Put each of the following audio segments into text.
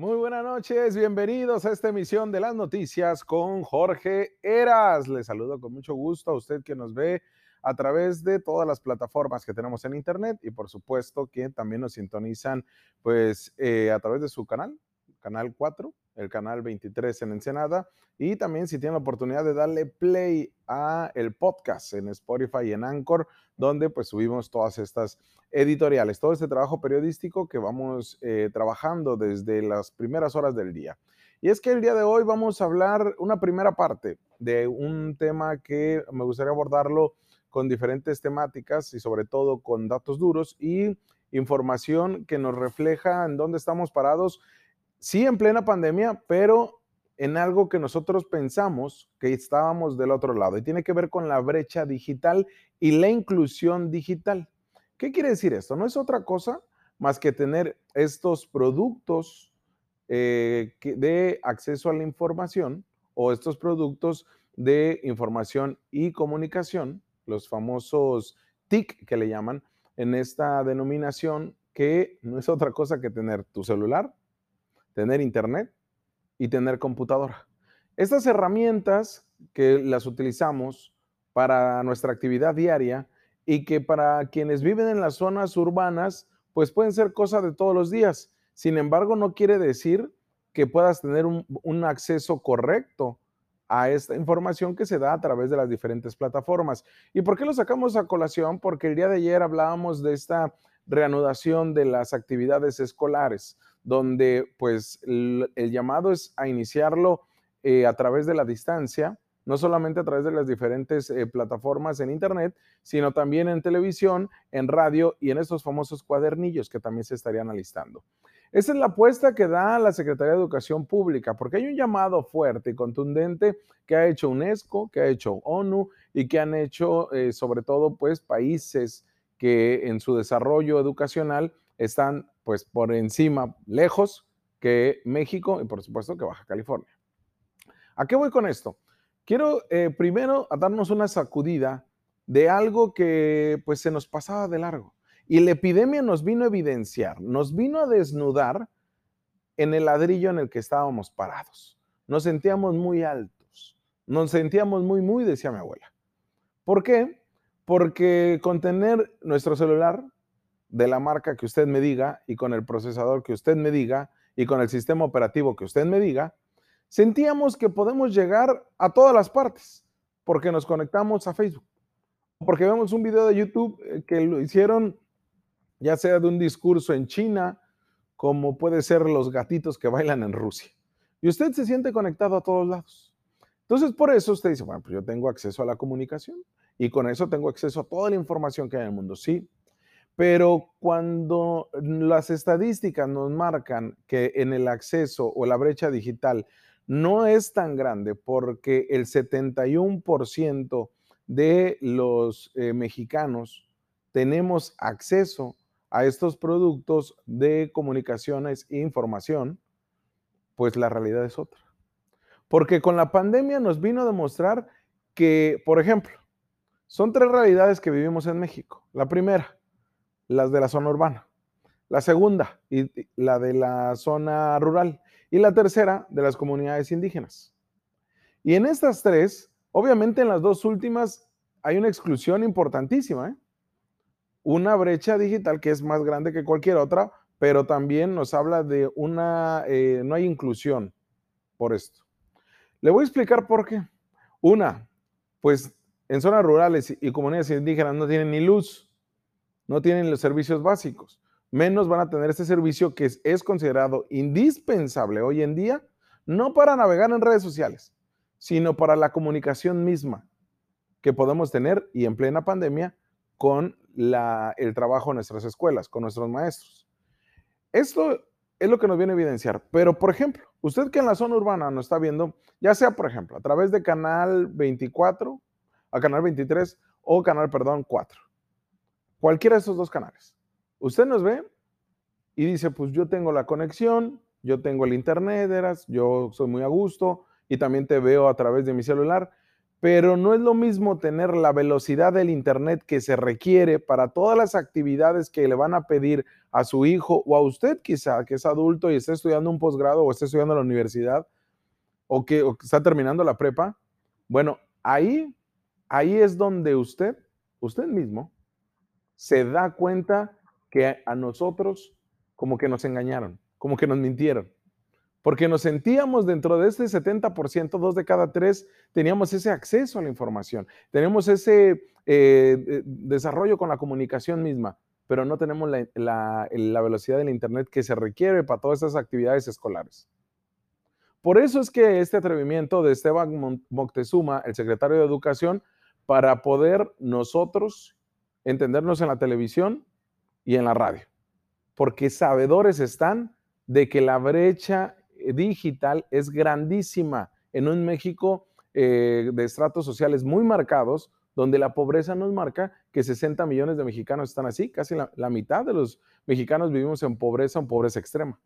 Muy buenas noches, bienvenidos a esta emisión de las noticias con Jorge Eras. Les saludo con mucho gusto a usted que nos ve a través de todas las plataformas que tenemos en internet y por supuesto que también nos sintonizan pues eh, a través de su canal, canal 4, el canal 23 en Ensenada y también si tienen la oportunidad de darle play a el podcast en Spotify y en Anchor, donde pues subimos todas estas editoriales, todo este trabajo periodístico que vamos eh, trabajando desde las primeras horas del día. Y es que el día de hoy vamos a hablar una primera parte de un tema que me gustaría abordarlo con diferentes temáticas y sobre todo con datos duros y información que nos refleja en dónde estamos parados sí en plena pandemia, pero en algo que nosotros pensamos que estábamos del otro lado y tiene que ver con la brecha digital y la inclusión digital. ¿Qué quiere decir esto? No es otra cosa más que tener estos productos eh, de acceso a la información o estos productos de información y comunicación, los famosos TIC que le llaman, en esta denominación que no es otra cosa que tener tu celular, tener internet y tener computadora. Estas herramientas que las utilizamos para nuestra actividad diaria y que para quienes viven en las zonas urbanas, pues pueden ser cosas de todos los días. Sin embargo, no quiere decir que puedas tener un, un, acceso correcto a esta información que se da a través de las diferentes plataformas. ¿Y por qué lo sacamos a colación? Porque el día de ayer hablábamos de esta reanudación de las actividades escolares donde pues el, llamado es a iniciarlo eh, a través de la distancia, no solamente a través de las diferentes eh, plataformas en Internet, sino también en televisión, en radio y en estos famosos cuadernillos que también se estarían alistando. Esa es la apuesta que da la Secretaría de Educación Pública, porque hay un llamado fuerte y contundente que ha hecho UNESCO, que ha hecho ONU y que han hecho eh, sobre todo pues países que en su desarrollo educacional están pues por encima, lejos que México y por supuesto que Baja California. ¿A qué voy con esto? Quiero eh, primero darnos una sacudida de algo que pues se nos pasaba de largo. Y la epidemia nos vino a evidenciar, nos vino a desnudar en el ladrillo en el que estábamos parados. Nos sentíamos muy altos, nos sentíamos muy, muy, decía mi abuela. ¿Por qué? Porque con tener nuestro celular de la marca que usted me diga y con el procesador que usted me diga y con el sistema operativo que usted me diga, sentíamos que podemos llegar a todas las partes porque nos conectamos a Facebook, porque vemos un video de YouTube eh, que lo hicieron ya sea de un discurso en China, como puede ser los gatitos que bailan en Rusia. Y usted se siente conectado a todos lados. Entonces, por eso usted dice, bueno, pues yo tengo acceso a la comunicación y con eso tengo acceso a toda la información que hay en el mundo. Sí, pero cuando las estadísticas nos marcan que en el acceso o la brecha digital no es tan grande porque el 71% de los eh, mexicanos tenemos acceso a estos productos de comunicaciones e información, pues la realidad es otra. Porque con la pandemia nos vino a demostrar que, por ejemplo, son tres realidades que vivimos en México. La primera, las de la zona urbana. La segunda, y, la de la zona rural. Y la tercera, de las comunidades indígenas. Y en estas tres, obviamente en las dos últimas hay una exclusión importantísima. ¿eh? Una brecha digital que es más grande que cualquier otra, pero también nos habla de una, eh, no hay inclusión por esto. Le voy a explicar por qué. Una, pues en zonas rurales y comunidades indígenas no tienen ni luz no tienen los servicios básicos. Menos van a tener este servicio que es, considerado indispensable hoy en día, no para navegar en redes sociales, sino para la comunicación misma que podemos tener y en plena pandemia con el trabajo en nuestras escuelas, con nuestros maestros. Esto es lo que nos viene a evidenciar. Pero, por ejemplo, usted que en la zona urbana nos está viendo, ya sea, por ejemplo, a través de Canal 24, a Canal 23 o Canal, perdón, 4 cualquiera de esos dos canales. Usted nos ve y dice, pues yo tengo la conexión, yo tengo el internet, eras, yo soy muy a gusto y también te veo a través de mi celular, pero no es lo mismo tener la velocidad del Internet que se requiere para todas las actividades que le van a pedir a su hijo o a usted quizá, que es adulto y está estudiando un posgrado o está estudiando en la universidad o que, o que está terminando la prepa. Bueno, ahí, ahí es donde usted, usted mismo, se da cuenta que a nosotros como que nos engañaron, como que nos mintieron porque nos sentíamos dentro de este 70%, dos de cada tres, teníamos ese acceso a la información, tenemos ese eh, desarrollo con la comunicación misma, pero no tenemos la, velocidad del Internet que se requiere para todas estas actividades escolares. Por eso es que este atrevimiento de Esteban Moctezuma, el secretario de Educación, para poder nosotros entendernos en la televisión y en la radio, porque sabedores están de que la brecha eh, digital es grandísima en un México eh, de estratos sociales muy marcados, donde la pobreza nos marca que 60 millones de mexicanos están así, casi la, la mitad de los mexicanos vivimos en pobreza, en pobreza extrema.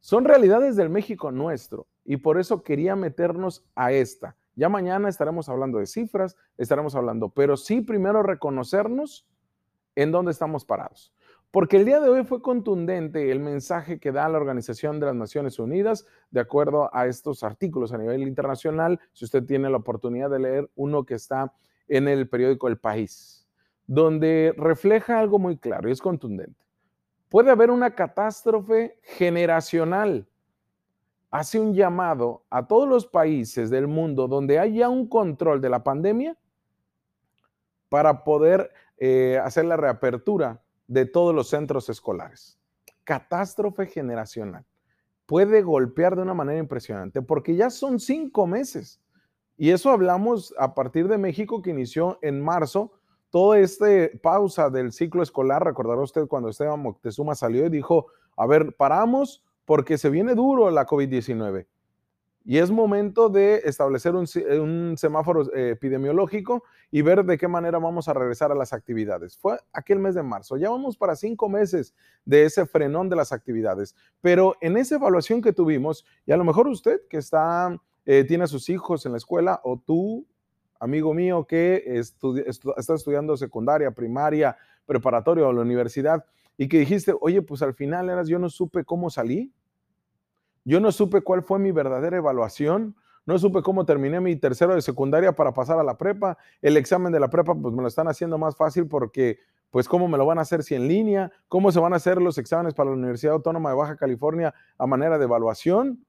Son realidades del México nuestro y por eso quería meternos a esta. Ya mañana estaremos hablando de cifras, estaremos hablando, pero sí primero reconocernos en dónde estamos parados. Porque el día de hoy fue contundente el mensaje que da la Organización de las Naciones Unidas, de acuerdo a estos artículos a nivel internacional, si usted tiene la oportunidad de leer uno que está en el periódico El País, donde refleja algo muy claro y es contundente. Puede haber una catástrofe generacional. Hace un llamado a todos los países del mundo donde haya un control de la pandemia para poder eh, hacer la reapertura de todos los centros escolares. Catástrofe generacional. Puede golpear de una manera impresionante porque ya son cinco meses. Y eso hablamos a partir de México que inició en marzo. Toda esta pausa del ciclo escolar, recordará usted cuando Esteban Moctezuma salió y dijo, a ver, paramos porque se viene duro la COVID-19 y es momento de establecer un, semáforo eh, epidemiológico y ver de qué manera vamos a regresar a las actividades. Fue aquel mes de marzo, ya vamos para cinco meses de ese frenón de las actividades, pero en esa evaluación que tuvimos, y a lo mejor usted que está, eh, tiene a sus hijos en la escuela o tú, amigo mío, que está estudiando secundaria, primaria, preparatoria o la universidad, y que dijiste, oye, pues al final eras, yo no supe cómo salí, yo no supe cuál fue mi verdadera evaluación. No supe cómo terminé mi tercero de secundaria para pasar a la prepa. El examen de la prepa, pues me lo están haciendo más fácil porque, pues, ¿cómo me lo van a hacer si en línea? ¿Cómo se van a hacer los exámenes para la Universidad Autónoma de Baja California a manera de evaluación?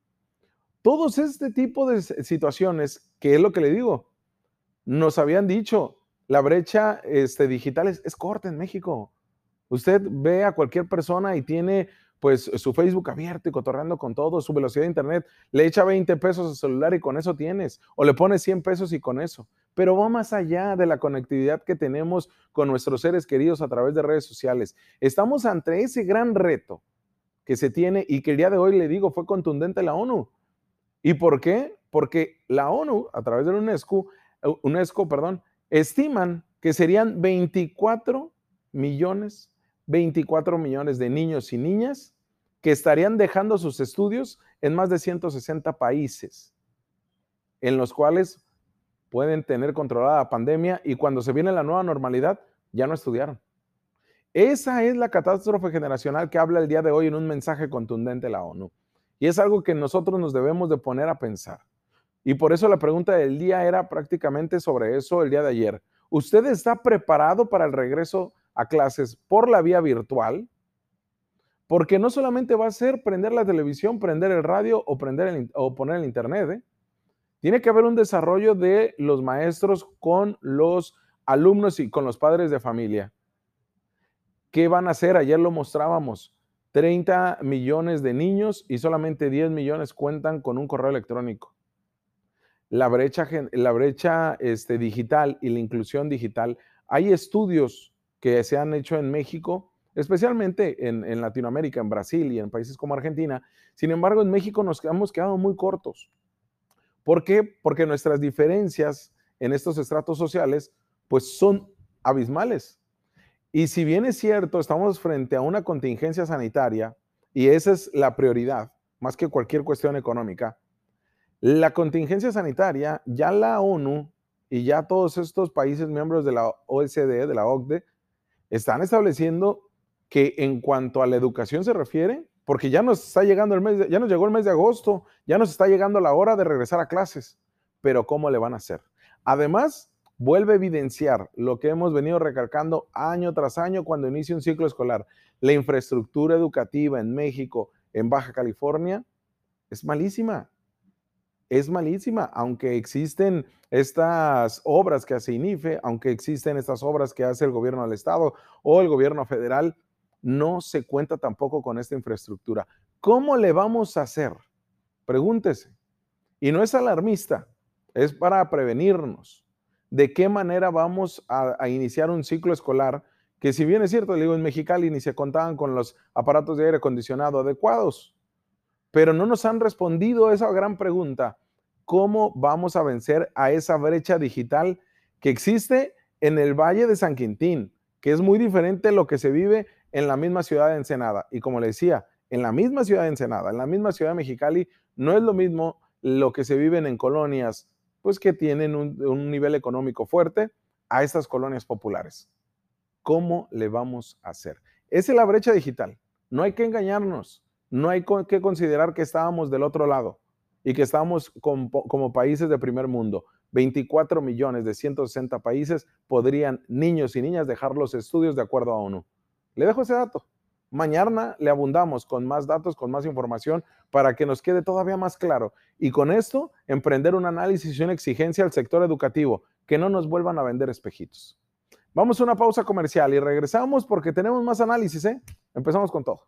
Todos este tipo de situaciones, que es lo que le digo, nos habían dicho, la brecha este, digital es, es corta en México. Usted ve a cualquier persona y tiene pues su Facebook abierto y cotorreando con todo, su velocidad de internet, le echa 20 pesos al celular y con eso tienes, o le pone 100 pesos y con eso. Pero va más allá de la conectividad que tenemos con nuestros seres queridos a través de redes sociales. Estamos ante ese gran reto que se tiene y que el día de hoy le digo fue contundente la ONU. ¿Y por qué? Porque la ONU, a través de la UNESCO, UNESCO, perdón, estiman que serían 24 millones 24 millones de niños y niñas que estarían dejando sus estudios en más de 160 países, en los cuales pueden tener controlada la pandemia y cuando se viene la nueva normalidad ya no estudiaron. Esa es la catástrofe generacional que habla el día de hoy en un mensaje contundente de la ONU. Y es algo que nosotros nos debemos de poner a pensar. Y por eso la pregunta del día era prácticamente sobre eso el día de ayer. ¿Usted está preparado para el regreso a clases por la vía virtual, porque no solamente va a ser prender la televisión, prender el radio o, prender el, o poner el internet. ¿eh? Tiene que haber un desarrollo de los maestros con los alumnos y con los padres de familia. ¿Qué van a hacer? Ayer lo mostrábamos. 30 millones de niños y solamente 10 millones cuentan con un correo electrónico. La brecha, la brecha este, digital y la inclusión digital. Hay estudios que se han hecho en México, especialmente en, Latinoamérica, en Brasil y en países como Argentina. Sin embargo, en México nos hemos quedado muy cortos. ¿Por qué? Porque nuestras diferencias en estos estratos sociales, pues son abismales. Y si bien es cierto, estamos frente a una contingencia sanitaria, y esa es la prioridad, más que cualquier cuestión económica, La contingencia sanitaria, ya la ONU y ya todos estos países miembros de la OSD, de la OCDE, están estableciendo que en cuanto a la educación se refiere, porque ya nos está llegando el mes, ya nos llegó el mes de agosto, ya nos está llegando la hora de regresar a clases, pero ¿cómo le van a hacer? Además, vuelve a evidenciar lo que hemos venido recalcando año tras año cuando inicia un ciclo escolar. La infraestructura educativa en México, en Baja California, es malísima. Es malísima, aunque existen estas obras que hace INIFE, aunque existen estas obras que hace el gobierno del estado o el gobierno federal, no se cuenta tampoco con esta infraestructura. ¿Cómo le vamos a hacer? Pregúntese. Y no es alarmista, es para prevenirnos. ¿De qué manera vamos a, iniciar un ciclo escolar que si bien es cierto, le digo, en Mexicali ni se contaban con los aparatos de aire acondicionado adecuados, pero no nos han respondido a esa gran pregunta, ¿cómo vamos a vencer a esa brecha digital que existe en el Valle de San Quintín, que es muy diferente lo que se vive en la misma ciudad de Ensenada. Y como le decía, en la misma ciudad de Ensenada, en la misma ciudad de Mexicali, no es lo mismo lo que se vive en colonias, pues que tienen un, nivel económico fuerte, a estas colonias populares. ¿Cómo le vamos a hacer? Esa es la brecha digital. No hay que engañarnos. No hay que considerar que estábamos del otro lado y que estábamos como, países de primer mundo. 24 millones de 160 países podrían niños y niñas dejar los estudios de acuerdo a ONU. Le dejo ese dato. Mañana le abundamos con más datos, con más información, para que nos quede todavía más claro. Y con esto, emprender un análisis y una exigencia al sector educativo, que no nos vuelvan a vender espejitos. Vamos a una pausa comercial y regresamos porque tenemos más análisis, ¿eh? Empezamos con todo.